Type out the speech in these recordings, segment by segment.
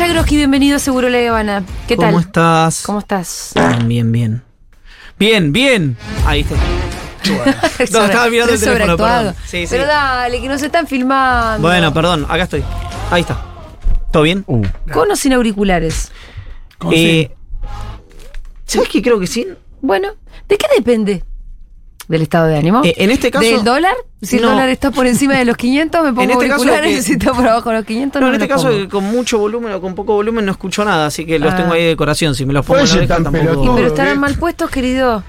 Bienvenido a Seguro La Habana. ¿Qué tal? ¿Cómo estás? ¿Cómo estás? Bien, bien, bien. Bien, bien. Ahí está. No, estaba mirando el teléfono, perdón. Sí, sí. Pero dale, que nos están filmando. Bueno, perdón, acá estoy. Ahí está. ¿Todo bien? Con o sin auriculares. ¿Cómo Eh, ¿Sabes qué? Creo que sí. Bueno, ¿de qué depende? ¿Del estado de ánimo? Eh, en este caso. ¿Del dólar? Si el No. dólar está por encima de los 500, me pongo En este caso auriculares. que- Si está por abajo de los 500, No, no, en me este caso pongo. eh, con mucho volumen o con poco volumen no escucho nada, así que los Ah. tengo ahí de decoración. Si me los pongo Oye, oreja tan tampoco. pelotudo. Pero estarán mal puestos, querido.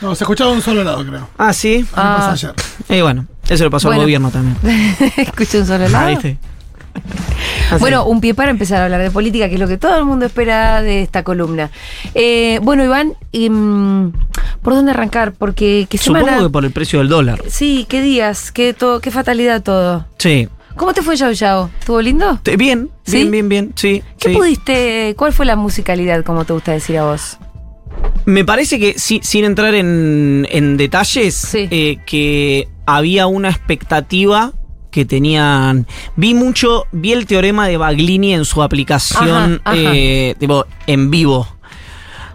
No, se escuchaba de un solo lado, creo. Ah, sí. Ah. Me pasó ayer. Y bueno, eso le pasó Bueno. al gobierno también. Escuché un solo lado. Ahí está. Así. Bueno, un pie para empezar a hablar de política, que es lo que todo el mundo espera de esta columna. Eh, bueno, Iván, mm, ¿por dónde arrancar? Porque qué semana. Supongo que por el precio del dólar. Sí, qué días, qué, todo, qué fatalidad todo. Sí. ¿Cómo te fue Yao Yao? ¿Estuvo lindo? Bien, ¿Sí? bien, bien, bien. Sí. ¿Qué sí. pudiste, cuál fue la musicalidad, como te gusta decir a vos? Me parece que, sí, sin entrar en, en detalles, Sí. eh, que había una expectativa que tenían. Vi mucho, vi el teorema de Baglini en su aplicación Ajá, ajá. eh, tipo, en vivo.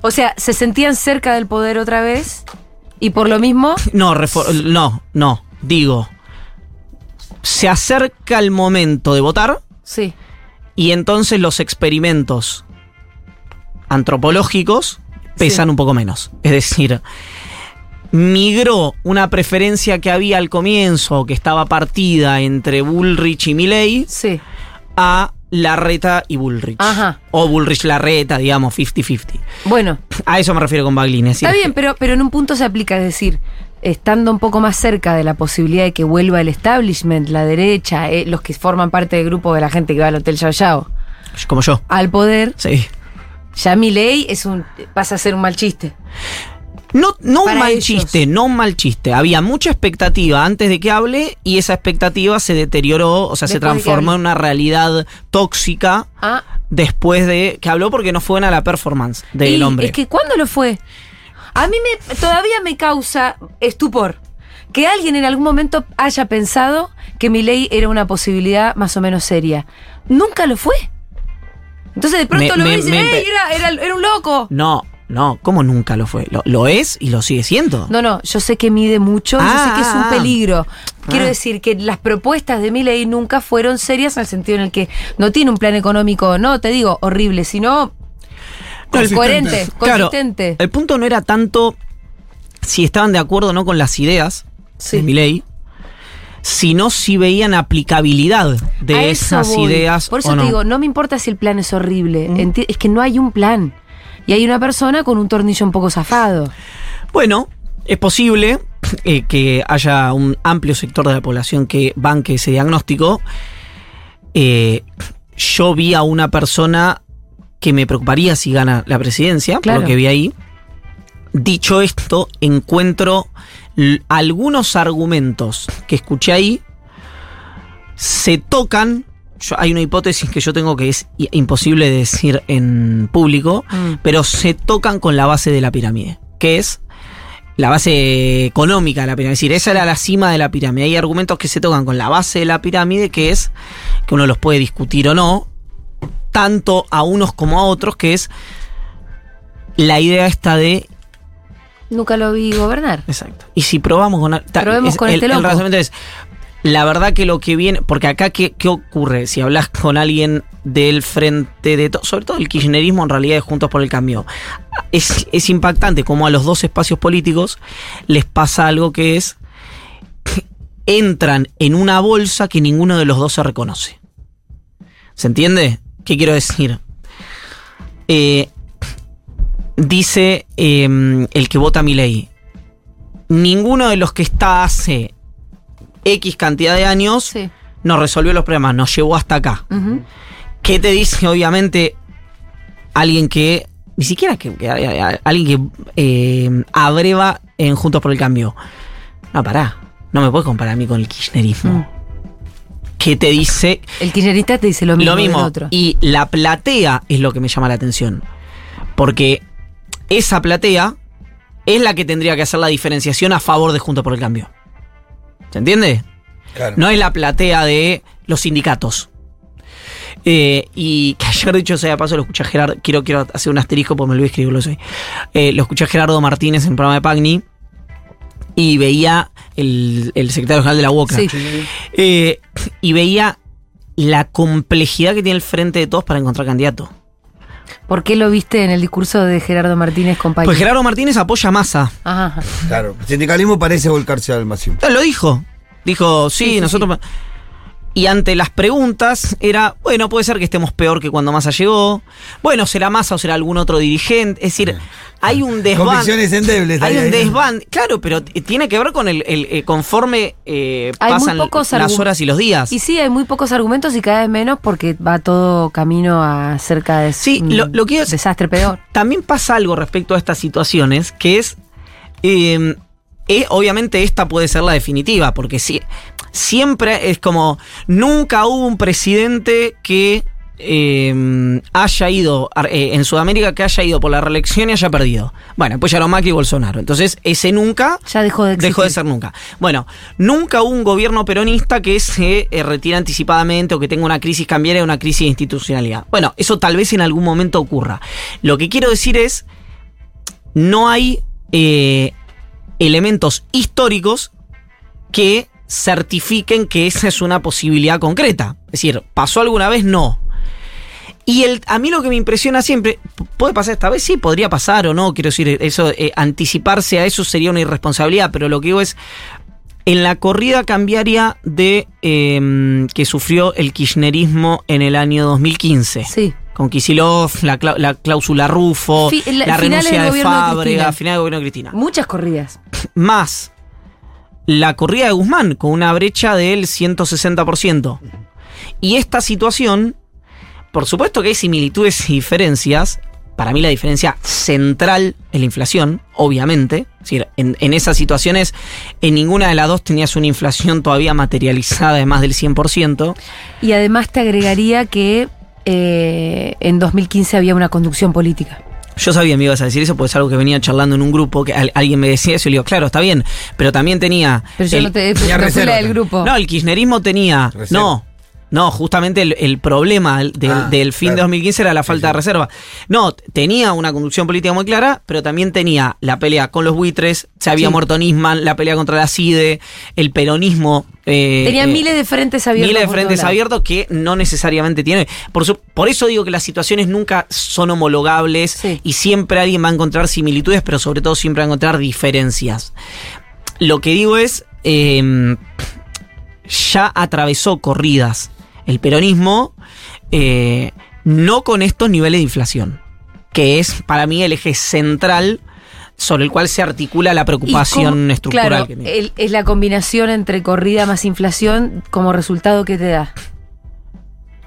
O sea, ¿se sentían cerca del poder otra vez? Y por lo mismo, No, no, no, digo. Se acerca el momento de votar sí. y entonces los experimentos antropológicos pesan Sí. un poco menos. Es decir, migró una preferencia que había al comienzo, que estaba partida entre Bullrich y Milley, Sí. a Larreta y Bullrich. Ajá. O Bullrich Larreta, digamos, 50-50. Bueno, A eso me refiero con Baglini. es está bien, pero, pero en un punto se aplica, es decir, estando un poco más cerca de la posibilidad de que vuelva el establishment, la derecha, eh, los que forman parte del grupo de la gente que va al Hotel Yao Yao, Como yo. al poder, Sí. ya mi ley es un, pasa a ser un mal chiste. No, no un mal ellos. chiste, no un mal chiste. Había mucha expectativa antes de que hable y esa expectativa se deterioró, o sea, se Después transformó en una realidad tóxica Ah, después de que habló porque no fue buena la performance del y hombre. Es que ¿cuándo lo fue? A mí me, todavía me causa estupor que alguien en algún momento haya pensado que mi ley era una posibilidad más o menos seria. Nunca lo fue. Entonces de pronto Me- lo me- y dicen, ¡ey! Era, era- era un loco. No, no, ¿cómo nunca lo fue? Lo, lo es y lo sigue siendo. No, no, yo sé que mide mucho yo sé que es un ah, peligro. Quiero Ah. decir que las propuestas de mi ley nunca fueron serias en el sentido en el que no tiene un plan económico, no te digo horrible, sino No, coherente, Claro, consistente. el punto no era tanto si estaban de acuerdo o no con las ideas Sí. de mi ley, sino si veían aplicabilidad de esas voy. ideas. Por eso o te no. digo, no me importa si el plan es horrible. Es que no hay un plan. Y hay una persona con un tornillo un poco zafado. Bueno, es posible eh, que haya un amplio sector de la población que banque ese diagnóstico. Eh, yo vi a una persona que me preocuparía si gana la presidencia, Claro. por lo que vi ahí. Dicho esto, encuentro algunos argumentos que escuché ahí se tocan. Yo- hay una hipótesis que yo tengo que es imposible de decir en público, Mm. pero se tocan con la base de la pirámide, que es la base económica de la pirámide. Es decir, esa era la cima de la pirámide. Hay argumentos que se tocan con la base de la pirámide, que es que uno los puede discutir o no, tanto a unos como a otros, que es la idea esta de Nunca lo vi gobernar. Exacto. Y si probamos con... Probemos es- con el, este el razonamiento es, la verdad que lo que viene... Porque acá, ¿qué, qué ocurre? Si hablas con alguien del frente de... to- sobre todo el kirchnerismo, en realidad, de Juntos por el Cambio. Es, es impactante como a los dos espacios políticos les pasa algo que es... entran en una bolsa que ninguno de los dos se reconoce. ¿Se entiende? ¿Qué quiero decir? Eh, dice eh, el que vota mi ley. Ninguno de los que está hace X cantidad de años Sí. nos resolvió los problemas, nos llevó hasta acá. ¿Qué te dice, obviamente, alguien que. Ni siquiera que. que- a- a- alguien que eh, abreva en Juntos por el Cambio. No, pará. No me puedes comparar a mí con el kirchnerismo. Mm. ¿Qué te dice? El kirchnerista te dice lo mismo. Lo mismo. otro. Y la platea es lo que me llama la atención. Porque esa platea es la que tendría que hacer la diferenciación a favor de Juntos por el Cambio. ¿Se entiende? Claro. No es la platea de los sindicatos. Eh, y que ayer, dicho sea de paso, lo escuché a Gerardo. Quiero, quiero hacer un asterisco porque me lo voy a escribirlo hoy. Eh, lo escuché a Gerardo Martínez en el programa de Pagni y veía el, el secretario general de la UOCRA. Sí. Eh, y veía la complejidad que tiene el frente de todos para encontrar candidato. ¿Por qué lo viste en el discurso de Gerardo Martínez, compañero? Pues Gerardo Martínez apoya a Massa. Ajá. Claro, el sindicalismo parece volcarse al. Él lo dijo. Dijo, sí, Sí, sí, nosotros. Y ante las preguntas era, bueno, puede ser que estemos peor que cuando Massa llegó. Bueno, será Massa o será algún otro dirigente. Es decir, hay un desván. Convicciones endebles. Hay ahí, un ahí. desván, claro, pero tiene que ver con el, el, eh, conforme eh, pasan pocos las horas y los días. Y sí, hay muy pocos argumentos y cada vez menos porque va todo camino a cerca de Sí, un lo- lo que es- desastre peor. También pasa algo respecto a estas situaciones, que es, eh, eh, obviamente esta puede ser la definitiva, porque si, siempre es como, nunca hubo un presidente que eh, haya ido eh, en Sudamérica, que haya ido por la reelección y haya perdido. Bueno, pues ya lo Macri y Bolsonaro. Entonces, ese nunca Ya dejó de. Dejó de ser nunca. Bueno, nunca hubo un gobierno peronista que se eh, retire anticipadamente o que tenga una crisis cambiaria o una crisis de institucionalidad. Bueno, eso tal vez en algún momento ocurra. Lo que quiero decir es, no hay eh, elementos históricos que certifiquen que esa es una posibilidad concreta. Es decir, ¿pasó alguna vez? No. Y el, a mí lo que me impresiona siempre, ¿puede pasar esta vez? Sí, podría pasar o no. Quiero decir, eso, eh, anticiparse a eso sería una irresponsabilidad, pero lo que digo es, en la corrida cambiaria de eh, que sufrió el kirchnerismo en el año 2015. Sí. Con Kisilov, la, la cláusula Rufo, Fi- la- renuncia de de Fábrega, Cristina. final del gobierno de Cristina. Muchas corridas. Más la corrida de Guzmán, con una brecha del 160%. Y esta situación, por supuesto que hay similitudes y diferencias. Para mí la diferencia central es la inflación, obviamente. Es decir, en, en esas situaciones, en ninguna de las dos tenías una inflación todavía materializada de más del 100%. Y además te agregaría que eh, en 2015 había una conducción política. Yo sabía que me ibas a decir eso, porque es algo que venía charlando en un grupo, que al- alguien me decía eso y le digo, claro, está bien, pero también tenía... Pero yo el- no te tenía no del grupo. No, el kirchnerismo tenía. Reserva. No. No, justamente el, el problema del, Ah, del fin de claro. 2015 era la falta sí. de reserva. No, tenía una conducción política muy clara, pero también tenía la pelea con los buitres, se había Sí. muerto Nisman, la pelea contra la CIDE, el peronismo. eh, Tenía eh, miles de frentes abiertos. Miles de frentes abiertos que no necesariamente tiene. Por, su- por eso digo que las situaciones nunca son homologables Sí. y siempre alguien va a encontrar similitudes, pero sobre todo siempre va a encontrar diferencias. Lo que digo es, eh, ya atravesó corridas el peronismo, eh, no con estos niveles de inflación, que es para mí el eje central sobre el cual se articula la ¿Y preocupación cómo- estructural. Claro, que el- es la combinación entre corrida más inflación como resultado que te da.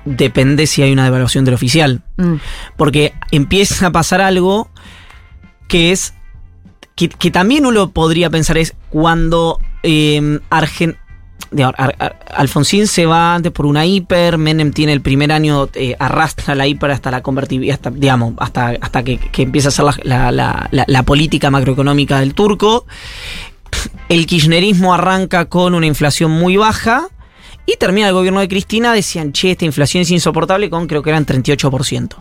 Depende si hay una devaluación del oficial. Mm. Porque empieza a pasar algo que es. que, que también uno podría pensar es cuando eh, Argen- Ar- Alfonsín se va antes por una hiper, Menem tiene el primer año, eh, arrastra la hiper hasta la convertibilidad, hasta, digamos, hasta, hasta que, que empieza a ser la- la- la política macroeconómica del turco. El kirchnerismo arranca con una inflación muy baja y termina el gobierno de Cristina, decían, che, esta inflación es insoportable con creo que eran 38%.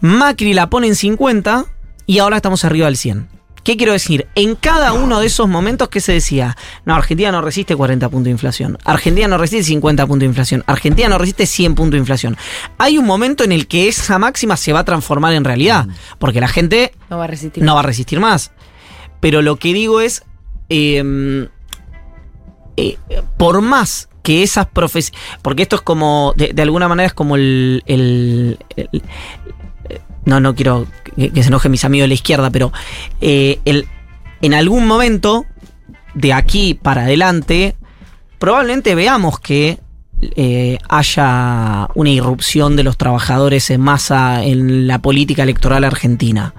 Macri la pone en 50 y ahora estamos arriba del 100. ¿Qué quiero decir? En cada uno de esos momentos que se decía, no, Argentina no resiste 40 puntos de inflación, Argentina no resiste 50 puntos de inflación, Argentina no resiste 100 puntos de inflación. Hay un momento en el que esa máxima se va a transformar en realidad, porque la gente No va a resistir. no va a resistir más. Pero lo que digo es, eh, eh, por más que esas profesiones, porque esto es como, de, de alguna manera es como el, el- el- no, no quiero que, se enojen mis amigos de la izquierda, pero eh, el, en algún momento, de aquí para adelante, probablemente veamos que eh, haya una irrupción de los trabajadores en masa en la política electoral argentina.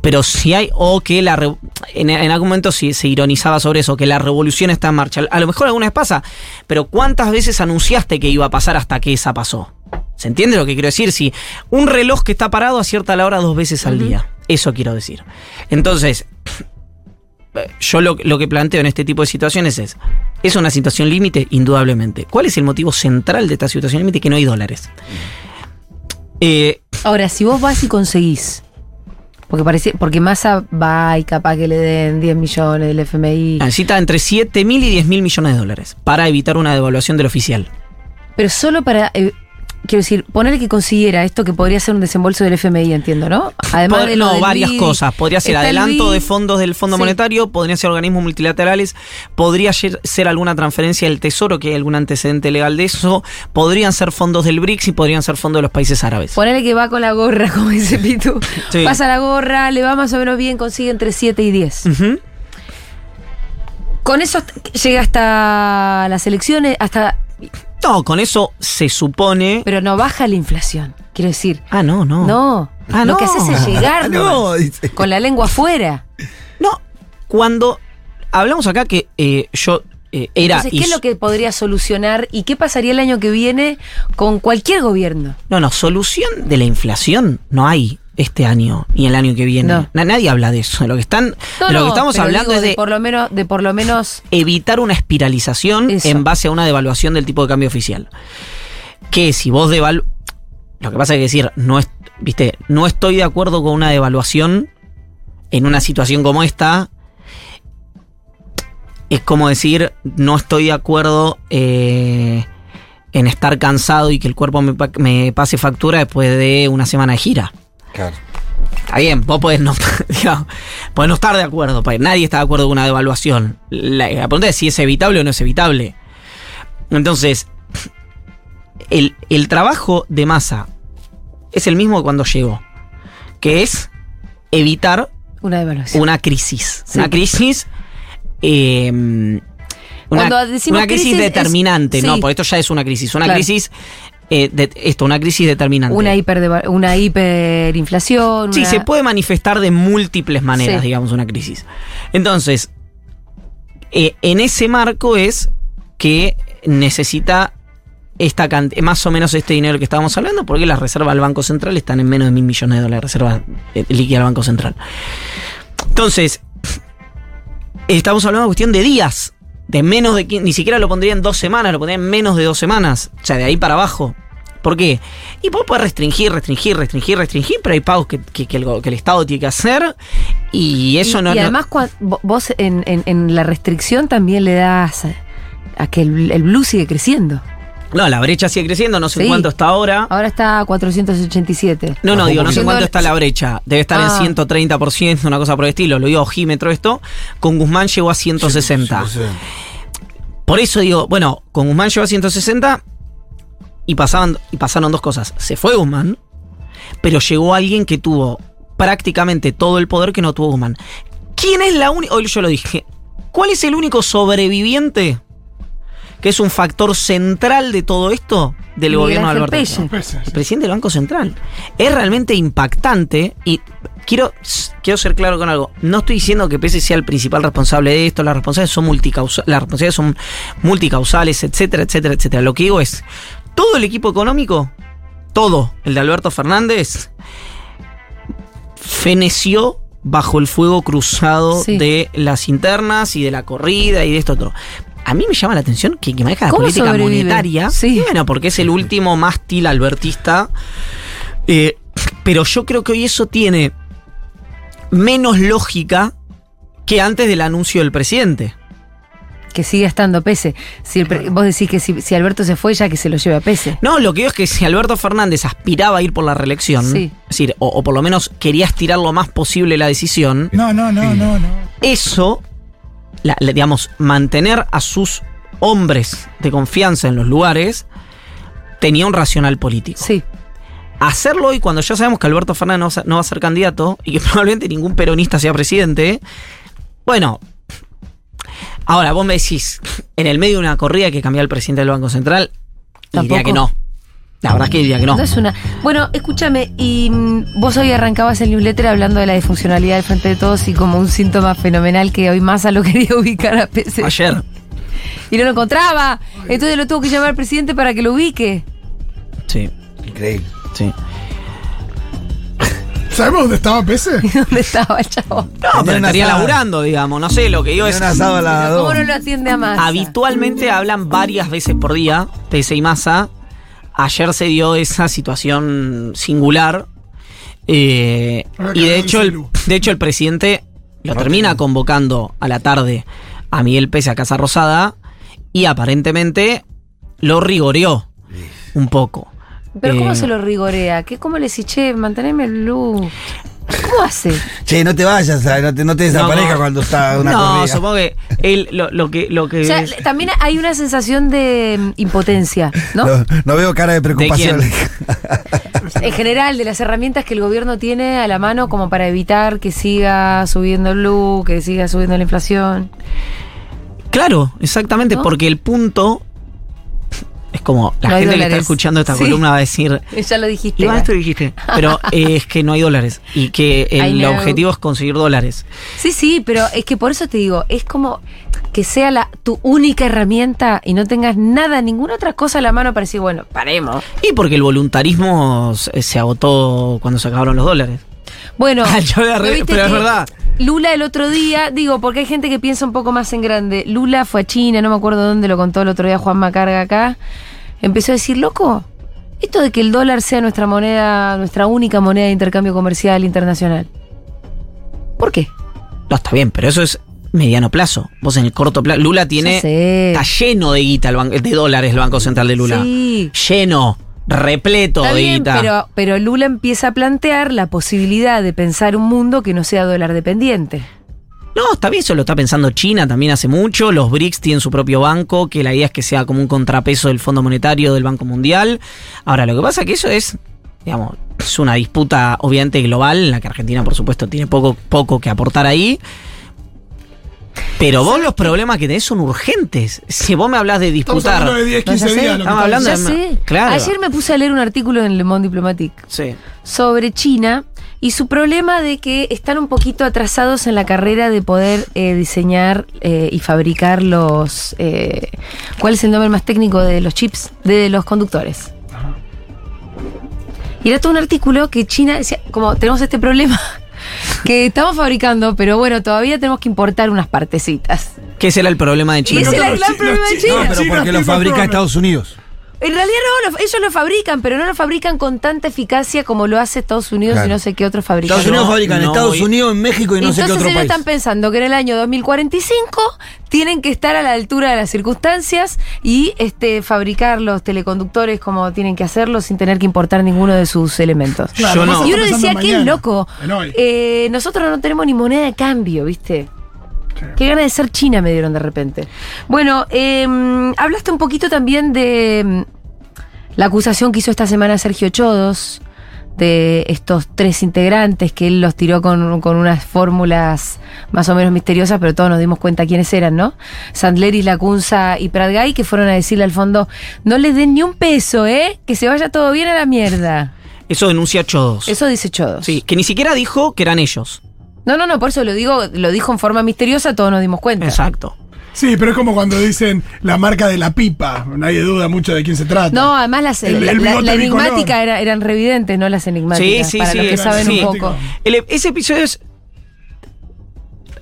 Pero si hay, o que la en, en algún momento se ironizaba sobre eso, que la revolución está en marcha. A lo mejor alguna vez pasa, pero ¿cuántas veces anunciaste que iba a pasar hasta que esa pasó? ¿Se entiende lo que quiero decir? Si un reloj que está parado acierta la hora dos veces al día. Eso quiero decir. Entonces, yo lo, lo que planteo en este tipo de situaciones es, ¿Es una situación límite? Indudablemente. ¿Cuál es el motivo central de esta situación límite? Que no hay dólares. Eh, Ahora, si vos vas y conseguís, porque parece, porque Massa va y capaz que le den 10 millones del FMI, necesita entre 7 mil y 10 mil millones de dólares para evitar una devaluación del oficial. pero solo para, eh, quiero decir, ponerle que consiguiera esto que podría ser un desembolso del FMI, entiendo, ¿no? Además Pod- de lo no, del varias BID, cosas. Podría ser adelanto BID, de fondos del Fondo Sí. Monetario, podrían ser organismos multilaterales, podría ser alguna transferencia del Tesoro, que hay algún antecedente legal de eso, podrían ser fondos del BRICS y podrían ser fondos de los países árabes. Ponele que va con la gorra, como dice Pitu. Sí. Pasa la gorra, le va más o menos bien, consigue entre 7 y 10. Ujú. Con eso llega hasta las elecciones, hasta. No, con eso se supone. Pero no baja la inflación. Quiero decir. ah, no, no. No. Ah, lo no. que haces es llegar No, dice. con la lengua afuera. No, cuando hablamos acá que eh, yo eh, era. Entonces, ¿qué es lo que podría solucionar y qué pasaría el año que viene con cualquier gobierno? No, no, solución de la inflación no hay este año ni el año que viene. No. Nadie habla de eso. De lo que están, No, de lo que estamos hablando es de, por lo menos, de por lo menos evitar una espiralización Eso. en base a una devaluación del tipo de cambio oficial. Que si vos devalu lo que pasa es que decir, no es, viste, no estoy de acuerdo con una devaluación en una situación como esta. Es como decir, no estoy de acuerdo eh, en estar cansado y que el cuerpo me pase factura después de una semana de gira. Claro. Está bien, vos podés no, digamos, podés no estar de acuerdo, porque nadie está de acuerdo con una devaluación. La, la pregunta es si es evitable o no es evitable. Entonces, el, el trabajo de masa es el mismo que cuando llegó, que es evitar una devaluación. una crisis. Sí. Una crisis. eh, una, Cuando decimos una crisis, crisis es- determinante, no, por esto ya es una crisis. Una Claro. crisis. Eh, de, esto, una crisis determinante. Una, hiper una hiperinflación. Sí, una- se puede manifestar de múltiples maneras, Sí. digamos, una crisis. Entonces, eh, en ese marco es que necesita esta más o menos este dinero que estábamos hablando, porque las reservas del Banco Central están en menos de mil millones de dólares, reservas eh, líquidas del Banco Central. Entonces, estamos hablando de cuestión de días, de menos de, ni siquiera lo pondría en dos semanas, lo pondría en menos de dos semanas, o sea, de ahí para abajo. ¿Por qué? Y vos podés restringir, restringir, restringir, restringir, pero hay pagos que, que- que el, go- que el Estado tiene que hacer y eso y, no... y no- además, vo- vos en, en- en la restricción también le das a, a que el, el blue sigue creciendo. No, la brecha sigue creciendo, no sé Sí. cuánto está ahora. Ahora está a 487. No, no, digo, no sé cuánto está la brecha. Debe estar Ah. en 130%, una cosa por el estilo. Lo digo ojímetro esto. Con Guzmán llegó a 160. Sí, sí, sí. Por eso digo, bueno, con Guzmán llegó a 160 y, pasaban, y pasaron dos cosas. Se fue Guzmán, pero llegó alguien que tuvo prácticamente todo el poder que no tuvo Guzmán. ¿Quién es la única? Hoy yo lo dije. ¿Cuál es el único sobreviviente que es un factor central de todo esto del Miguel gobierno de Alberto? Pelle. Pese, El presidente del Banco Central. Es realmente impactante y quiero, quiero ser claro con algo. No estoy diciendo que Pese sea el principal responsable de esto, las responsables son multicausa- las responsabilidades son multicausales, etcétera, etcétera, etcétera. Lo que digo es, todo el equipo económico, todo, el de Alberto Fernández, feneció bajo el fuego cruzado Sí. de las internas y de la corrida y de esto otro. A mí me llama la atención que, que maneja la ¿Cómo política sobrevive? monetaria. Sí. Bueno, porque es el último mástil albertista. Eh, pero yo creo que hoy eso tiene menos lógica que antes del anuncio del presidente. Que sigue estando pese. Si el vos decís que si, si Alberto se fue, ya que se lo lleve a pese. No, lo que digo es que si Alberto Fernández aspiraba a ir por la reelección, Sí. es decir, o, o por lo menos quería estirar lo más posible la decisión, No, no, no, no, no. eso, la- la- digamos, mantener a sus hombres de confianza en los lugares, tenía un racional político. Sí. Hacerlo hoy cuando ya sabemos que Alberto Fernández no va a ser- candidato y que probablemente ningún peronista sea presidente, bueno, ahora vos me decís, en el medio de una corrida que cambiar el presidente del Banco Central, diría que no. La verdad es que diría que no. No es una. Bueno, escúchame, y mm, vos hoy arrancabas el newsletter hablando de la disfuncionalidad del frente de todos y como un síntoma fenomenal que hoy Massa lo quería ubicar a Pese. Ayer. Y no lo encontraba. Entonces lo tuvo que llamar al presidente para que lo ubique. Sí, Increíble. sí. ¿Sabemos dónde estaba Pese? ¿Dónde estaba el chavo? No, pero estaría asada. laburando, digamos. No sé, lo que digo Tiene es. un asado a las ¿Cómo no lo atiende a más? Habitualmente hablan varias veces por día, Pese y Massa. Ayer se dio esa situación singular. eh, y de hecho, el, de hecho, el presidente lo termina convocando a la tarde a Miguel Pese a Casa Rosada y aparentemente lo rigoreó un poco. Pero ¿cómo Eh, se lo rigorea? ¿Qué, ¿Cómo le dice, che, manteneme el look? ¿Cómo hace? Che, no te vayas, ¿sabes? no te, no te desaparezca No. cuando está una no, corrida. supongo que él lo, lo que lo que O sea, es- también hay una sensación de mm, impotencia, ¿no? No, no veo cara de preocupación. quién? En general, de las herramientas que el gobierno tiene a la mano como para evitar que siga subiendo el look, que siga subiendo la inflación. Claro, exactamente, ¿No? porque el punto es como la No gente que está escuchando esta Sí. columna va a decir, Ya lo dijiste. Iván, esto dijiste, pero eh, es que no hay dólares y que el objetivo es conseguir dólares. Sí, sí, pero es que por eso te digo, es como que sea la, tu única herramienta y no tengas nada, ninguna otra cosa a la mano para decir, bueno, paremos. Y porque el voluntarismo se se agotó cuando se acabaron los dólares. Bueno, Yo voy a re- ¿no viste pero es verdad. Lula el otro día, digo, porque hay gente que piensa un poco más en grande. Lula fue a China, no me acuerdo dónde lo contó el otro día Juan Macarga acá. Empezó a decir, loco, esto de que el dólar sea nuestra moneda, nuestra única moneda de intercambio comercial internacional. ¿Por qué? No, está bien, pero eso es mediano plazo. Vos en el corto plazo, Lula tiene, está lleno de guita, el de dólares el Banco Central de Lula. Sí. Lleno, repleto Está de bien, guita. pero, pero Lula empieza a plantear la posibilidad de pensar un mundo que no sea dólar dependiente. No, está bien, eso lo está pensando China también hace mucho. Los BRICS tienen su propio banco, que la idea es que sea como un contrapeso del Fondo Monetario del Banco Mundial. Ahora, lo que pasa es que eso es, digamos, es una disputa obviamente global, en la que Argentina, por supuesto, tiene poco, poco que aportar ahí. Pero vos los problemas que tenés son urgentes. Si vos me hablas de Estamos disputar. hablando de 10, No, 15 ya sé. días. Estamos hablando Ya de- sé. claro. Ayer me puse a leer un artículo en Le Monde Diplomatique Sí. sobre China y su problema de que están un poquito atrasados en la carrera de poder eh, diseñar eh, y fabricar los... eh, ¿Cuál es el nombre más técnico de los chips? De los conductores. Y era todo un artículo que China decía, como tenemos este problema que estamos fabricando, pero bueno, todavía tenemos que importar unas partecitas. Que ese era el problema de Y China. ese era el gran problema de chi- China. No, pero porque lo fabrica. Estados Unidos. En realidad no, lo- ellos lo fabrican, pero no lo fabrican con tanta eficacia como lo hace Estados Unidos Claro. y no sé qué otros fabrican. Estados Unidos no, fabrica en no Estados voy- Unidos, en México y no sé qué Entonces otro ellos país. están pensando que en el año 2045 tienen que estar a la altura de las circunstancias y este fabricar los teleconductores como tienen que hacerlo sin tener que importar ninguno de sus elementos. Claro, Yo Y uno decía, qué loco. Eh, nosotros no tenemos ni moneda de cambio, ¿viste? Qué ganas de ser China me dieron de repente. Bueno, eh, hablaste un poquito también de la acusación que hizo esta semana Sergio Chodos de estos tres integrantes que él los tiró con, con unas fórmulas más o menos misteriosas, pero todos nos dimos cuenta quiénes eran, ¿no? Sandleris, Lacunza y Pratgay, que fueron a decirle al fondo, no le den ni un peso, ¿eh? Que se vaya todo bien a la mierda. Eso denuncia Chodos. Eso dice Chodos. Sí, que ni siquiera dijo que eran ellos. No, no, no, por eso lo digo, lo dijo en forma misteriosa, todos nos dimos cuenta. Exacto. Sí, pero es como cuando dicen la marca de la pipa. Nadie duda mucho de quién se trata. No, además las, El- la, el la- enigmática era- eran revidentes, no las Sí, enigmáticas. sí, para sí. los que saben un poco. El- ese episodio es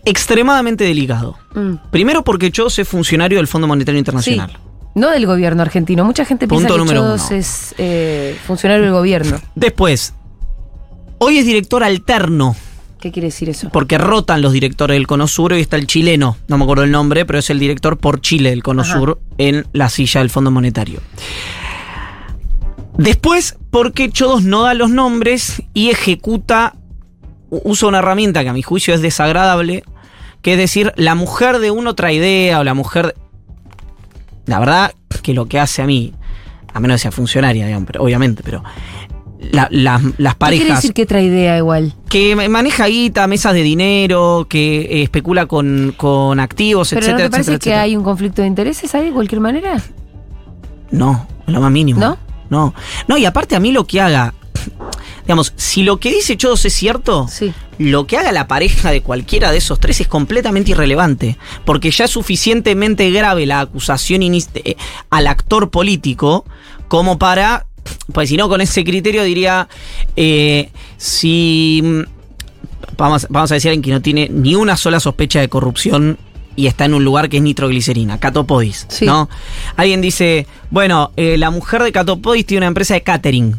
extremadamente delicado. Mm. Primero porque Chodos es funcionario del Fondo Monetario Sí. Internacional. No del gobierno argentino. Mucha gente piensa Punto que uno. es eh, funcionario del gobierno. Después, hoy es director alterno, ¿Qué quiere decir eso? porque rotan los directores del Cono Sur. Hoy está el chileno, no me acuerdo el nombre, pero es el director por Chile del Cono Ajá. Sur en la silla del Fondo Monetario. Después, porque Chodos no da los nombres y ejecuta, usa una herramienta que a mi juicio es desagradable, que es decir, la mujer de uno otra idea o la mujer... La verdad que lo que hace a mí, a menos que sea funcionaria, digamos, pero, obviamente, pero la- la- las ¿Qué quiere parejas decir que trae idea igual? que ma- maneja guita, mesas de dinero, que eh, especula con, con activos, ¿Pero etcétera, no te parece etcétera, que etcétera. hay un conflicto de intereses ahí de cualquier manera? No, lo más mínimo. ¿No? No. No, y aparte a mí lo que haga, digamos, si lo que dice Chodos es cierto, Sí. lo que haga la pareja de cualquiera de esos tres es completamente irrelevante, porque ya es suficientemente grave la acusación eh, al actor político como para pues si no con ese criterio diría, eh, si mm, vamos, vamos a decir alguien que no tiene ni una sola sospecha de corrupción y está en un lugar que es nitroglicerina, Catopodis, Sí. ¿no? Alguien dice, bueno, eh, la mujer de Catopodis tiene una empresa de catering.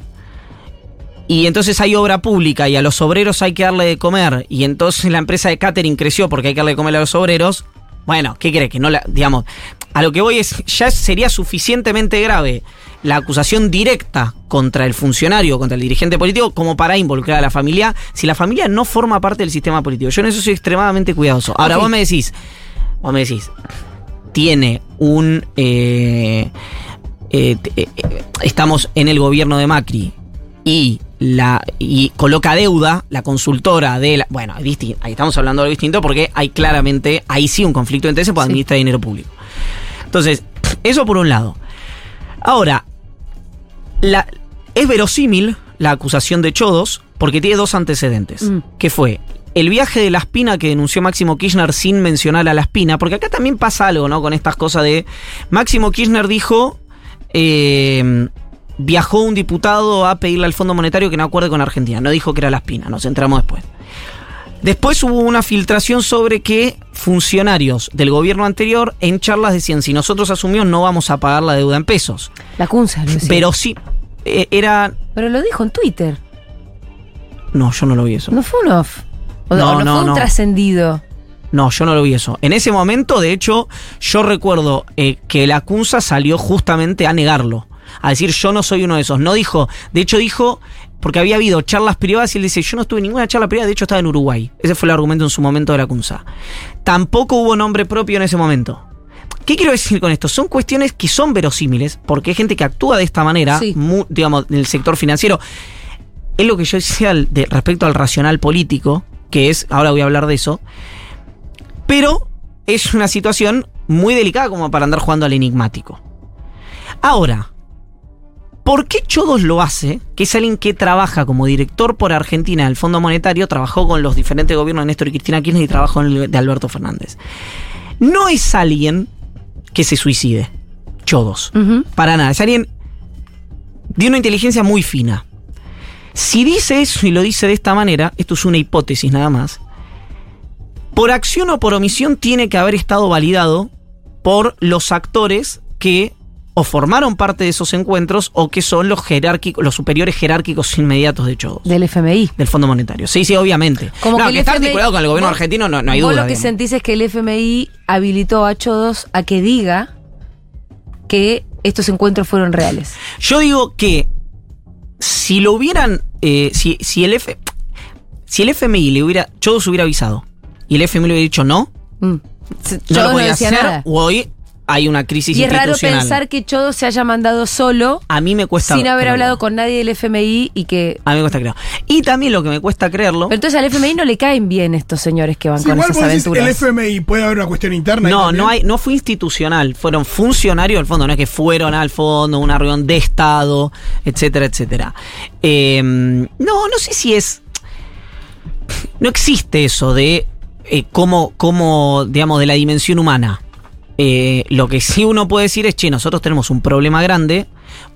Y entonces hay obra pública y a los obreros hay que darle de comer. Y entonces la empresa de catering creció porque hay que darle de comer a los obreros. Bueno, ¿qué crees? Que no la. Digamos, a lo que voy es. Ya sería suficientemente grave la acusación directa contra el funcionario, contra el dirigente político, como para involucrar a la familia, si la familia no forma parte del sistema político. Yo en eso soy extremadamente cuidadoso. Ahora, vos me decís. Vos me decís. Tiene un. eh, eh, eh, estamos en el gobierno de Macri y la y coloca deuda la consultora de la bueno ahí estamos hablando de algo distinto porque hay claramente ahí sí un conflicto de intereses por Sí. administrar dinero público entonces eso por un lado ahora la, es verosímil la acusación de Chodos porque tiene dos antecedentes Mm. que fue el viaje de la espina que denunció Máximo Kirchner sin mencionar a la espina, porque acá también pasa algo, ¿no? Con estas cosas de. Máximo Kirchner dijo. eh, viajó un diputado a pedirle al Fondo Monetario que no acuerde con Argentina. No dijo que era la espina, nos entramos después. Después hubo una filtración sobre que funcionarios del gobierno anterior en charlas decían: si nosotros asumimos, no vamos a pagar la deuda en pesos. La Cunza, lo decía. Pero sí, eh, era. Pero lo dijo en Twitter. No, yo no lo vi eso. No fue un off. O No, no, no, fue un no. trascendido. No, yo no lo vi eso. En ese momento, de hecho, yo recuerdo eh, que la CUNSA salió justamente a negarlo. A decir, yo no soy uno de esos. No dijo, de hecho dijo, porque había habido charlas privadas y él dice, yo no estuve en ninguna charla privada, de hecho estaba en Uruguay. Ese fue el argumento en su momento de la CUNSA. Tampoco hubo nombre propio en ese momento. ¿Qué quiero decir con esto? Son cuestiones que son verosímiles, porque hay gente que actúa de esta manera, Sí. digamos, en el sector financiero. Es lo que yo decía al- de- respecto al racional político, que es, ahora voy a hablar de eso, pero es una situación muy delicada como para andar jugando al enigmático. Ahora, ¿por qué Chodos lo hace? Que es alguien que trabaja como director por Argentina del Fondo Monetario, trabajó con los diferentes gobiernos de Néstor y Cristina Kirchner y trabajó en el de Alberto Fernández. No es alguien que se suicide, Chodos. Para nada, es alguien de una inteligencia muy fina. Si dice eso y lo dice de esta manera, esto es una hipótesis nada más, por acción o por omisión tiene que haber estado validado por los actores que o formaron parte de esos encuentros o que son los jerárquicos, los superiores jerárquicos inmediatos de Chodos. Del FMI. del Fondo Monetario. Sí, sí, obviamente. Como no, que que, está FMI articulado con el gobierno vos- argentino, no, no hay Vos duda. lo que digamos. sentís es que el FMI habilitó a Chodos a que diga que estos encuentros fueron reales. Yo digo que si lo hubieran, eh, si, si el F, si el FMI le hubiera, Chodos hubiera avisado y el FMI le hubiera dicho no, Mm. No Chodos lo podía decía hacer, nada. o hoy hay una crisis Y es raro pensar que Chodos se haya mandado solo a mí me cuesta sin haber creerlo. hablado con nadie del FMI y que... A mí me cuesta creerlo. Y también lo que me cuesta creerlo. Pero entonces al FMI no le caen bien estos señores que van Sí, con igual esas vos decís, aventuras. el FMI puede haber una cuestión interna. No, no hay, no fue institucional, fueron funcionarios del fondo, no es que fueron al fondo, una reunión de Estado, etcétera, etcétera. Eh, no, no sé si es. No existe eso de eh, cómo, cómo, digamos, de la dimensión humana. Eh, lo que sí uno puede decir es, che, nosotros tenemos un problema grande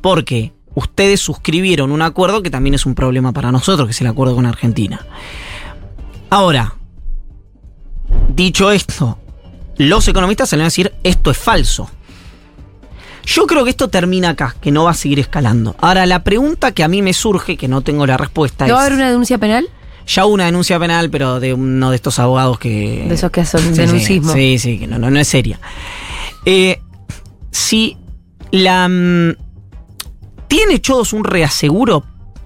porque ustedes suscribieron un acuerdo que también es un problema para nosotros, que es el acuerdo con Argentina. Ahora, dicho esto, los economistas salen a decir esto es falso. Yo creo que esto termina acá, que no va a seguir escalando. Ahora, la pregunta que a mí me surge, que no tengo la respuesta, ¿No va a es... haber una denuncia penal? Ya hubo una denuncia penal, pero de uno de estos abogados que... De esos que hacen Sí, denuncismo. Sí, sí, que no, no, no es seria. Eh, si la... mm, ¿Tiene Chodos un reaseguro,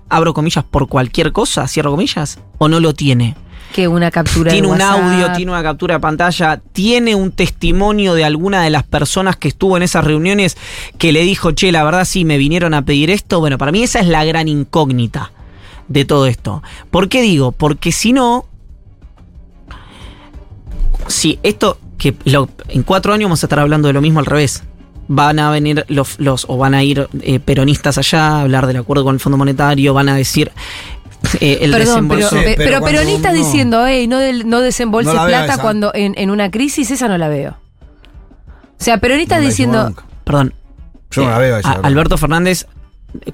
abro comillas, por cualquier cosa, cierro comillas? ¿O no lo tiene? Que una captura tiene de un audio, tiene una captura de pantalla, tiene un testimonio de alguna de las personas que estuvo en esas reuniones que le dijo, che, la verdad sí me vinieron a pedir esto. Bueno, para mí esa es la gran incógnita de todo esto. ¿Por qué digo? Porque si no, si esto, que lo- en cuatro años vamos a estar hablando de lo mismo al revés. Van a venir los, los o van a ir eh, peronistas allá a hablar del acuerdo con el Fondo Monetario, van a decir eh, el Perdón, pero, desembolso. Sí, pe- pero pero peronistas uno- diciendo, hey, no, del- no desembolses No plata esa. cuando en, en una crisis, esa no la veo. O sea, peronistas No diciendo. Perdón, Yo no la Eh, veo esa. Alberto Fernández eh,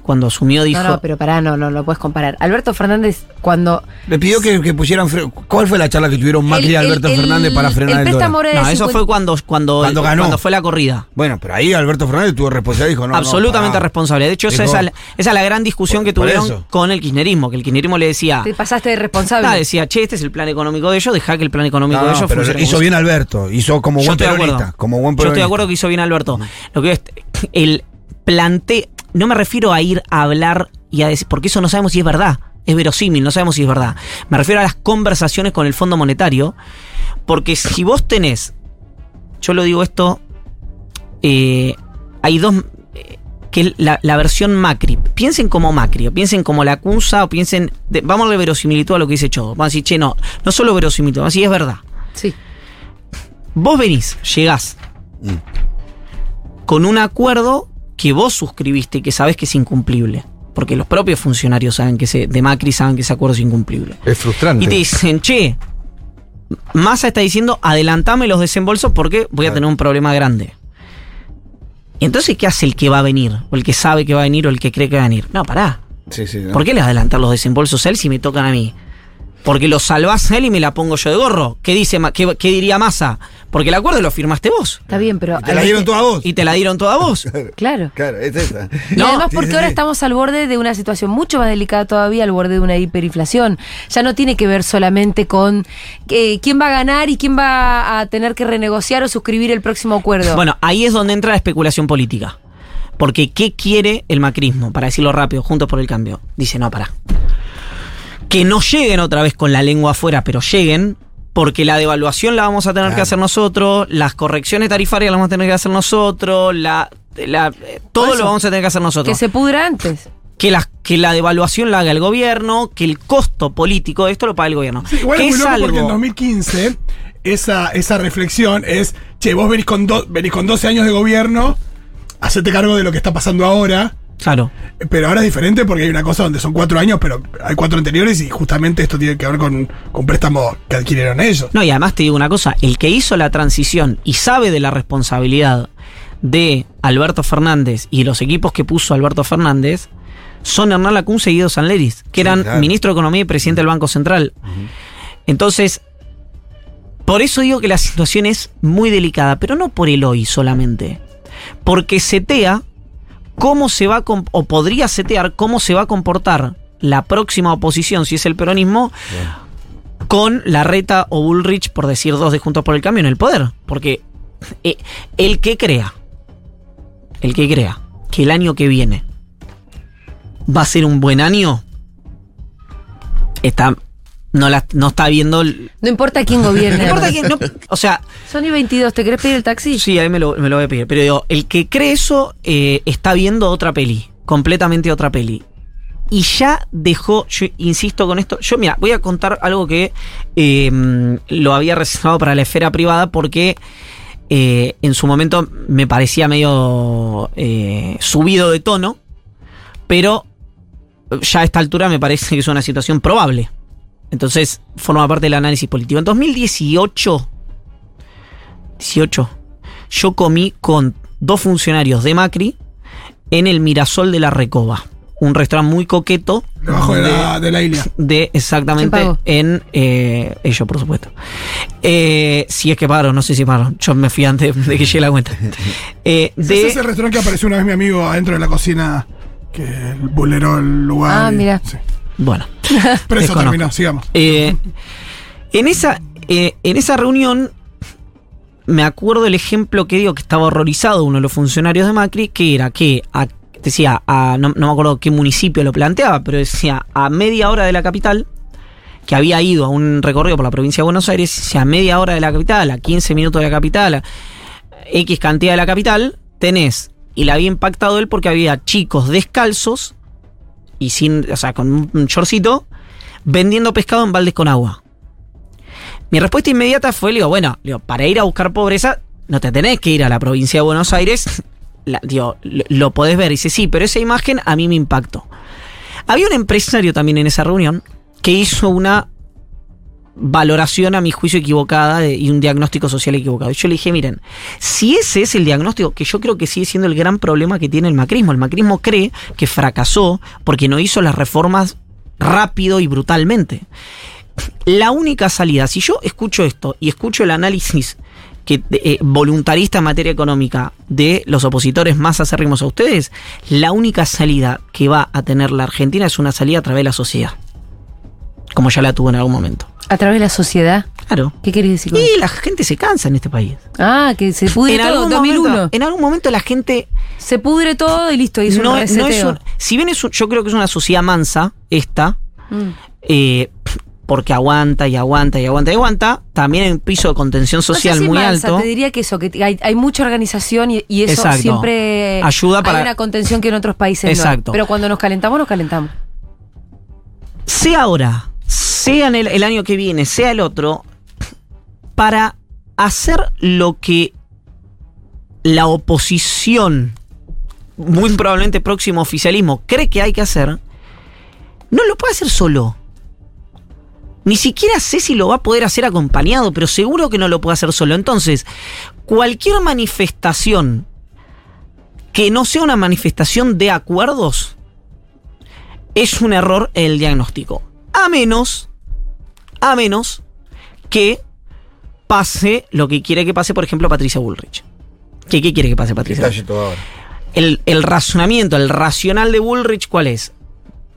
cuando asumió dijo... No, no, pero pará, no, no lo puedes comparar. Alberto Fernández, cuando. Le pidió que, que pusieran. ¿Cuál fue la charla que tuvieron Macri y el- Alberto el- Fernández para frenar el, dólar? era no, eso 50 fue cuando, cuando, Cuando ganó. cuando fue la corrida. Bueno, pero ahí Alberto Fernández tuvo responsabilidad y dijo no. no, Absolutamente responsable. De hecho, esa, Dijo- es la, esa es la gran discusión Por- que tuvieron con el kirchnerismo, que el kirchnerismo le decía... Te pasaste de responsable. Ah, decía, che, este es el plan económico de ellos, deja que el plan económico No, de ellos pero funcione. hizo bien Alberto, hizo como buen peronista, como buen Yo estoy peronista. de acuerdo que hizo bien Alberto. Lo que es el plante, no me refiero a ir a hablar y a decir, porque eso no sabemos si es verdad, es verosímil, no sabemos si es verdad. Me refiero a las conversaciones con el Fondo Monetario, porque si vos tenés, yo lo digo esto, eh, hay dos, eh, que es la, la versión Macri. Piensen como Macri, o piensen como la Cunza, o piensen, de- vamos a darle verosimilitud a lo que dice Chodo. Vamos a decir, che, no, no solo verosimilitud, vamos a decir, es verdad. Sí. Vos venís, llegás con un acuerdo que vos suscribiste y que sabés que es incumplible. Porque los propios funcionarios saben que ese, de Macri saben que ese acuerdo es incumplible. Es frustrante. Y te dicen, che, Massa está diciendo, adelantame los desembolsos porque voy a tener un problema grande. Y entonces, ¿qué hace el que va a venir? O el que sabe que va a venir o el que cree que va a venir. No, pará. Sí, sí, ¿no? ¿Por qué le adelantar los desembolsos a él si me tocan a mí? Porque los salvás a él y me la pongo yo de gorro. ¿Qué, dice, qué, qué diría Massa? Porque el acuerdo lo firmaste vos. Está bien, pero. Y te la dieron toda a vos. Y te la dieron toda vos. Claro. Claro, es esa. Y No, además porque sí, ahora sí. estamos al borde de una situación mucho más delicada todavía, al borde de una hiperinflación. Ya no tiene que ver solamente con eh, quién va a ganar y quién va a tener que renegociar o suscribir el próximo acuerdo. Bueno, ahí es donde entra la especulación política. Porque ¿qué quiere el macrismo? Para decirlo rápido, juntos por el cambio. Dice, no, pará. Que no lleguen otra vez con la lengua afuera, pero lleguen, porque la devaluación la vamos a tener que hacer nosotros, las correcciones tarifarias las vamos a tener que hacer nosotros, la, la- todo Eso. lo vamos a tener que hacer que nosotros. se pudra antes. Que la, que la devaluación la haga el gobierno, que el costo político de esto lo pague el gobierno. Sí, igual que es muy loco porque en algo- 2015 esa, esa reflexión es, che, vos venís con, do- venís con 12 años de gobierno, hacete cargo de lo que está pasando ahora. Claro. Pero ahora es diferente porque hay una cosa donde son cuatro años, pero hay cuatro anteriores y justamente esto tiene que ver con, con préstamos que adquirieron ellos. No, y además te digo una cosa, el que hizo la transición y sabe de la responsabilidad de Alberto Fernández y los equipos que puso Alberto Fernández son Hernán Lacunza y Guido Sanleris, que Sí, eran claro. ministro de Economía y presidente del Banco Central. Entonces, por eso digo que la situación es muy delicada, pero no por el hoy solamente. Porque setea cómo se va a o podría setear cómo se va a comportar la próxima oposición, si es el peronismo, con la reta o Bullrich, por decir dos de Juntos por el Cambio, en el poder. Porque eh, el que crea, el que crea que el año que viene va a ser un buen año, está, no, la, no está viendo... el- No importa quién gobierne. No importa quién, no- o sea, Sony 22, ¿te querés pedir el taxi? sí, ahí me lo, me lo voy a pedir. Pero digo, el que cree eso eh, está viendo otra peli, completamente otra peli. Y ya dejó, yo insisto con esto, yo mira, voy a contar algo que eh, lo había reservado para la esfera privada porque eh, en su momento me parecía medio subido de tono, pero ya a esta altura me parece que es una situación probable. Entonces forma parte del análisis político. En 2018, 18, yo comí con dos funcionarios de Macri en el Mirasol de la Recoba, un restaurante muy coqueto Debajo de la, de la isla. de exactamente en eh, ellos, por supuesto. Eh, si es que pagaron, no sé si pagaron. Yo me fui antes de que llegue la cuenta. Eh, Ese de, es ese restaurante que apareció una vez mi amigo adentro de la cocina que vulneró el lugar. Ah, y- mira. sí. bueno, Pero eso terminó, sigamos. Eh, en, esa, eh, en esa reunión me acuerdo el ejemplo que digo que estaba horrorizado uno de los funcionarios de Macri, que era que decía, a- no, me acuerdo qué municipio lo planteaba, pero decía a media hora de la capital, que había ido a un recorrido por la provincia de Buenos Aires, decía a media hora de la capital, a 15 minutos de la capital, a X cantidad de la capital, tenés, y la había impactado él porque había chicos descalzos y sin, o sea, con un- un shortcito, vendiendo pescado en baldes con agua. Mi respuesta inmediata fue, digo, bueno, digo, para ir a buscar pobreza, no te tenés que ir a la provincia de Buenos Aires. La- digo, lo, lo podés ver. Y dice, sí, pero esa imagen a mí me impactó. Había un empresario también en esa reunión que hizo una valoración a mi juicio equivocada de- y un diagnóstico social equivocado. Yo le dije, miren, si ese es el diagnóstico, que yo creo que sigue siendo el gran problema que tiene el macrismo, el macrismo cree que fracasó porque no hizo las reformas rápido y brutalmente. La única salida, si yo escucho esto y escucho el análisis que, eh, voluntarista en materia económica de los opositores más acérrimos a ustedes, la única salida que va a tener la Argentina es una salida a través de la sociedad. Como ya la tuvo en algún momento. A través de la sociedad. Claro. ¿Qué querés decir con Y eso? la gente se cansa en este país. Ah, que se pudre todo. 2001. momento, en algún momento la gente Se pudre todo y listo, hizo no, un no es un- si bien es un- yo creo que es una sociedad mansa esta, Mm. eh, porque aguanta y aguanta y aguanta y aguanta, también hay un piso de contención No sé social si muy mansa, alto. Te diría que eso, que hay, hay mucha organización y, y eso Exacto. siempre Ayuda para- hay una contención que en otros países no hay. Exacto. Pero cuando nos calentamos, nos calentamos. sea ahora, sea en el, el año que viene, sea el otro, para hacer lo que la oposición, muy probablemente próximo oficialismo, cree que hay que hacer, no lo puede hacer solo. Ni siquiera sé si lo va a poder hacer acompañado, pero seguro que no lo puede hacer solo. Entonces, cualquier manifestación que no sea una manifestación de acuerdos, es un error en el diagnóstico. A menos, a menos que pase lo que quiere que pase, por ejemplo, Patricia Bullrich. ¿Qué, qué quiere que pase Patricia? Detalle todo ahora. El, el razonamiento, el racional de Bullrich, ¿cuál es?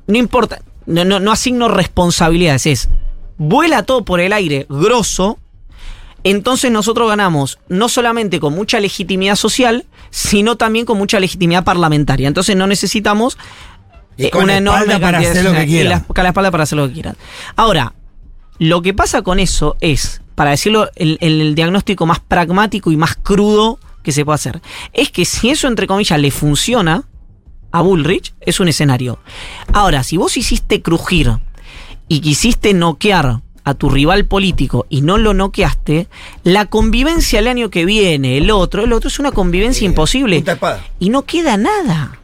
No importa, no, no, no asigno responsabilidades, es vuela todo por el aire grosso, entonces nosotros ganamos no solamente con mucha legitimidad social, sino también con mucha legitimidad parlamentaria. Entonces no necesitamos Y eh, con la espalda para hacer lo que y la espalda para hacer lo que quieran. Ahora, lo que pasa con eso es, para decirlo, el, el diagnóstico más pragmático y más crudo que se puede hacer, es que si eso, entre comillas, le funciona a Bullrich, es un escenario. Ahora, si vos hiciste crujir y quisiste noquear a tu rival político y no lo noqueaste, la convivencia el año que viene, el otro, el otro es una convivencia imposible y no queda nada.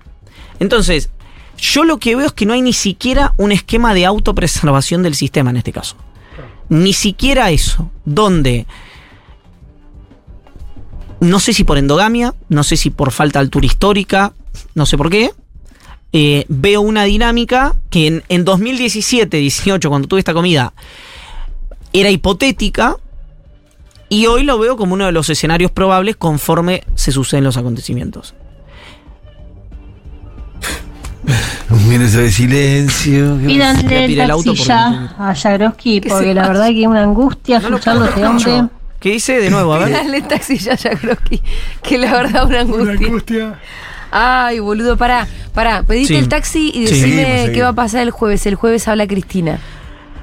Entonces, yo lo que veo es que no hay ni siquiera un esquema de autopreservación del sistema en este caso. Ni siquiera eso, donde no sé si por endogamia, no sé si por falta de altura histórica, no sé por qué. Eh, veo una dinámica que en, en 2017-18, cuando tuve esta comida, era hipotética. Y hoy lo veo como uno de los escenarios probables conforme se suceden los acontecimientos. Un minuto de silencio. a pedir el el auto taxi ya a Jagroski, ¿Qué porque la pasa? verdad que es una angustia No lo escucharlo a este hombre. ¿Qué dice de nuevo? A ver. Dale taxi ya, ya, Groski, Que la verdad una Una angustia. angustia. Ay, boludo, pará, pará. Pediste Sí. el taxi y Sí. decime Seguimos, qué seguimos. va a pasar el jueves. El jueves habla Cristina.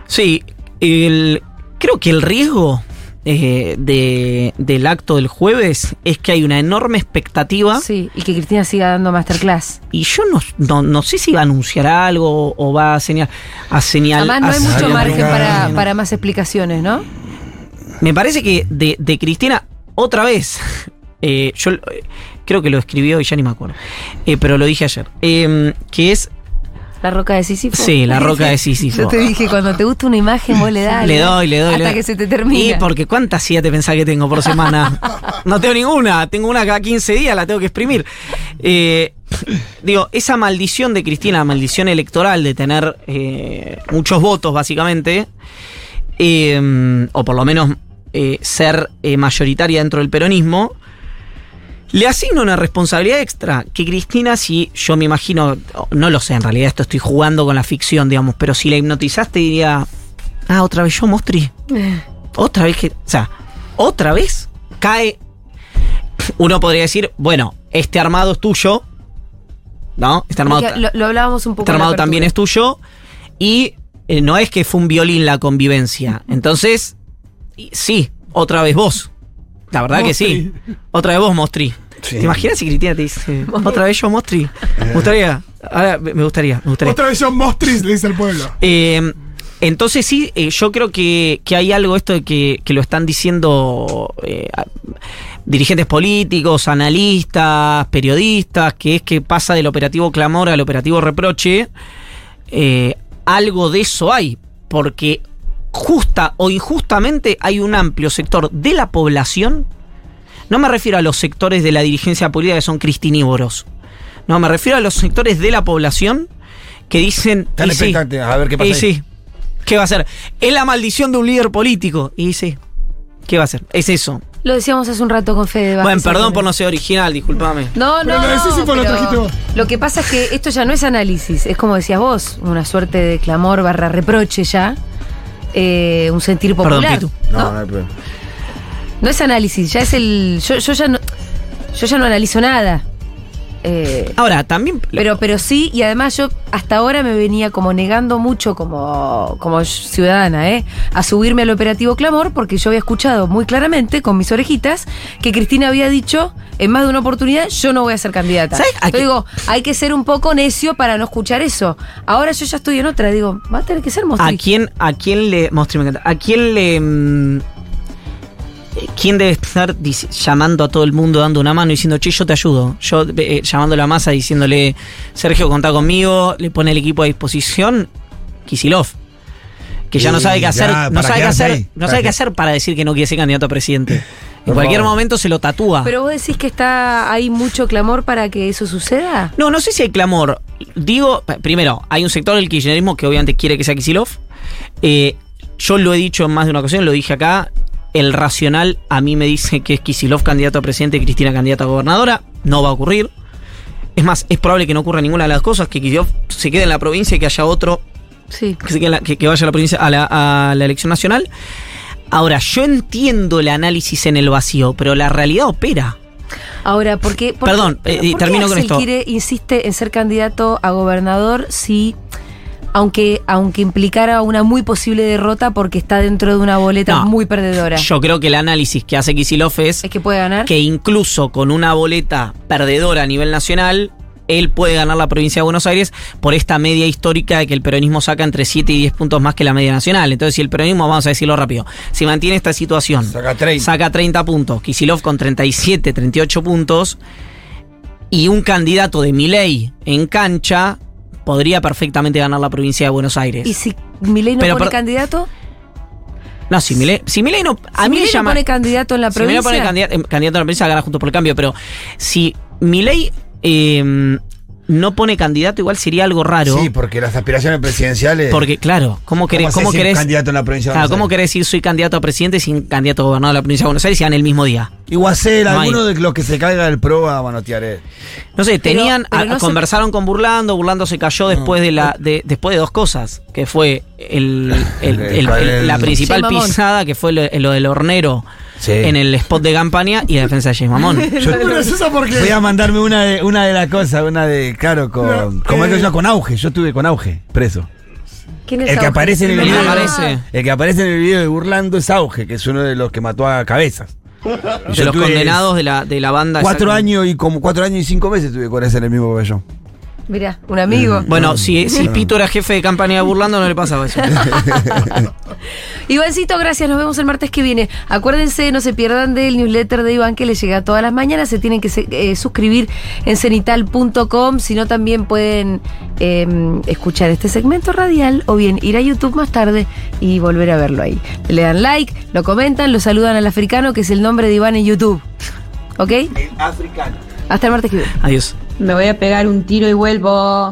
Sí, el, creo que el riesgo eh, de- del acto del jueves es que hay una enorme expectativa Sí, y que Cristina siga dando masterclass. y yo no, no, no sé si va a anunciar algo o va a señalar. A señal, Además, no hay a mucho señalar- margen para, para más explicaciones, ¿no? Me parece que de, de Cristina, otra vez, eh, yo eh, creo que lo escribió y ya ni me acuerdo, eh, pero lo dije ayer, eh, que es, La roca de Sísifo. sí, la roca de Sísifo. Yo te dije, cuando te gusta una imagen, vos le das. Le doy, le doy. Hasta le doy. que se te termina. Y porque cuántas sillas te pensás que tengo por semana. no tengo ninguna. Tengo una cada 15 días, la tengo que exprimir. Eh, digo, esa maldición de Cristina, la maldición electoral de tener eh, muchos votos, básicamente, eh, o por lo menos eh, ser eh, mayoritaria dentro del peronismo, le asigna una responsabilidad extra que Cristina, si yo me imagino, no lo sé, en realidad esto estoy jugando con la ficción, digamos, pero si la hipnotizaste diría, ah, otra vez yo, Mostri. Otra vez que, o sea, otra vez cae. Uno podría decir, bueno, este armado es tuyo, ¿no? Este armado, lo, lo hablábamos un poco. este armado también es tuyo y eh, no es que fue un violín la convivencia. Entonces, sí, otra vez vos. La verdad que sí. Otra vez vos, Mostri. Sí. ¿Te imaginas si Cristina te dice, otra vez yo, Mostri? Me gustaría, ahora me gustaría, me gustaría. Otra vez son Mostris, le dice al pueblo. Eh, entonces sí, eh, yo creo que, que hay algo esto de que, que lo están diciendo eh, a- dirigentes políticos, analistas, periodistas, que es que pasa del operativo clamor al operativo reproche. Eh, algo de eso hay, porque justa o injustamente hay un amplio sector de la población, no me refiero a los sectores de la dirigencia política que son cristinívoros, no, me refiero a los sectores de la población que dicen... Están "Y sí, expectantes a ver qué pasa y ahí". sí, ¿qué va a ser? Es la maldición de un líder político. Y sí, ¿qué va a ser? Es eso. Lo decíamos hace un rato con Fede. Bueno, perdón por no ser original, discúlpame. No, Pero no, pues lo pero trajiste vos. Lo que pasa es que esto ya no es análisis, es como decías vos, una suerte de clamor barra reproche ya, eh, un sentir Perdón, popular. Pitu. ¿no? No, no hay problema. No es análisis, ya es el. Yo, yo ya no. Yo ya no analizo nada. Eh, Ahora, también... pero, pero sí, y además yo hasta ahora me venía como negando mucho como, como ciudadana, ¿eh? A subirme al operativo Clamor, porque yo había escuchado muy claramente, con mis orejitas, que Cristina había dicho en más de una oportunidad, yo no voy a ser candidata. ¿Sabes Yo digo, hay que ser un poco necio para no escuchar eso. Ahora yo ya estoy en otra, digo, va a tener que ser ¿A quién, ¿A quién le. Mostri, me encanta. ¿A quién le. mm, ¿Quién debe estar llamando a todo el mundo, dando una mano y diciendo, che, yo te ayudo? Yo eh, llamando a la masa diciéndole, Sergio, contá conmigo, le pone el equipo a disposición, Kisilov. Que ya no sabe qué ya, hacer, no para sabe qué hacer, ahí. no ¿Para sabe qué hacer para decir que no quiere ser candidato a presidente. En Por cualquier favor. momento se lo tatúa. Pero vos decís que está hay mucho clamor para que eso suceda. No, no sé si hay clamor. Digo, primero, hay un sector del kirchnerismo que obviamente quiere que sea Kisilov. Eh, yo lo he dicho en más de una ocasión, lo dije acá. El racional a mí me dice que es Kisilov candidato a presidente y Cristina candidata a gobernadora. No va a ocurrir. Es más, es probable que no ocurra ninguna de las cosas, que Kisilov se quede en la provincia y que haya otro Sí. que, se quede en la- que- que vaya a la provincia a la, a la elección nacional. Ahora, yo entiendo el análisis en el vacío, pero la realidad opera. Ahora, ¿por qué? por Perdón, qué- eh, qué termino con esto. quiere, insiste en ser candidato a gobernador si, aunque, aunque implicara una muy posible derrota porque está dentro de una boleta No, muy perdedora? Yo creo que el análisis que hace Kisilov es ¿Es que puede ganar? que incluso con una boleta perdedora a nivel nacional, él puede ganar la provincia de Buenos Aires por esta media histórica de que el peronismo saca entre 7 y 10 puntos más que la media nacional. Entonces, si el peronismo, vamos a decirlo rápido, si mantiene esta situación, Saca 30. saca 30 puntos, Kisilov con 37, 38 puntos, y un candidato de Milei en cancha, podría perfectamente ganar la provincia de Buenos Aires. ¿Y si Milei no Pero pone candidato? no, si Milei, si Milei no... A si mí me Milei no llama... pone candidato en la Si Milei provincia. pone candidato, eh, candidato a la provincia, gana junto por el cambio. Pero si Milei eh, no pone candidato, igual sería algo raro. Sí, porque las aspiraciones presidenciales. porque, claro, ¿cómo querés, cómo sin querés, candidato en la provincia de claro, ¿cómo querés decir soy candidato a presidente sin candidato a gobernador de la provincia de Buenos Aires y en el mismo día? Iguacel, No hay. alguno de los que se caiga del pro a manotear él. No sé, Pero- tenían, pero a- no se- conversaron con Burlando, Burlando se cayó después de la, de, después de dos cosas, que fue el, el- el- el- la principal Mamón. pisada, que fue lo, lo del hornero Sí. en el spot de campaña y la defensa de James Mamón. Es muy graciosa porque. Voy a mandarme una de, una de las cosas, una de, claro, con. No, como eh, es que yo con auge, yo estuve con auge, preso. ¿Quién es El que Auge? aparece en el video. aparece. El que aparece en el video de Burlando es Auge, que es uno de los que mató a cabezas. Y de yo los condenados de la, de la banda. Cuatro años y como cuatro años y cinco meses tuve con ese en el mismo pabellón. Mirá, un amigo. Bueno, si, si Pito era jefe de campaña de Burlando, no le pasaba eso. Ivancito, gracias. Nos vemos el martes que viene. Acuérdense, no se pierdan del newsletter de Iván que les llega todas las mañanas. Se tienen que eh, suscribir en cenital.com. Si no, también pueden eh, escuchar este segmento radial o bien ir a YouTube más tarde y volver a verlo ahí. Le dan like, lo comentan, lo saludan al africano, que es el nombre de Iván en YouTube. ¿Ok? Africano. Hasta el martes que viene. Adiós. Me voy a pegar un tiro y vuelvo.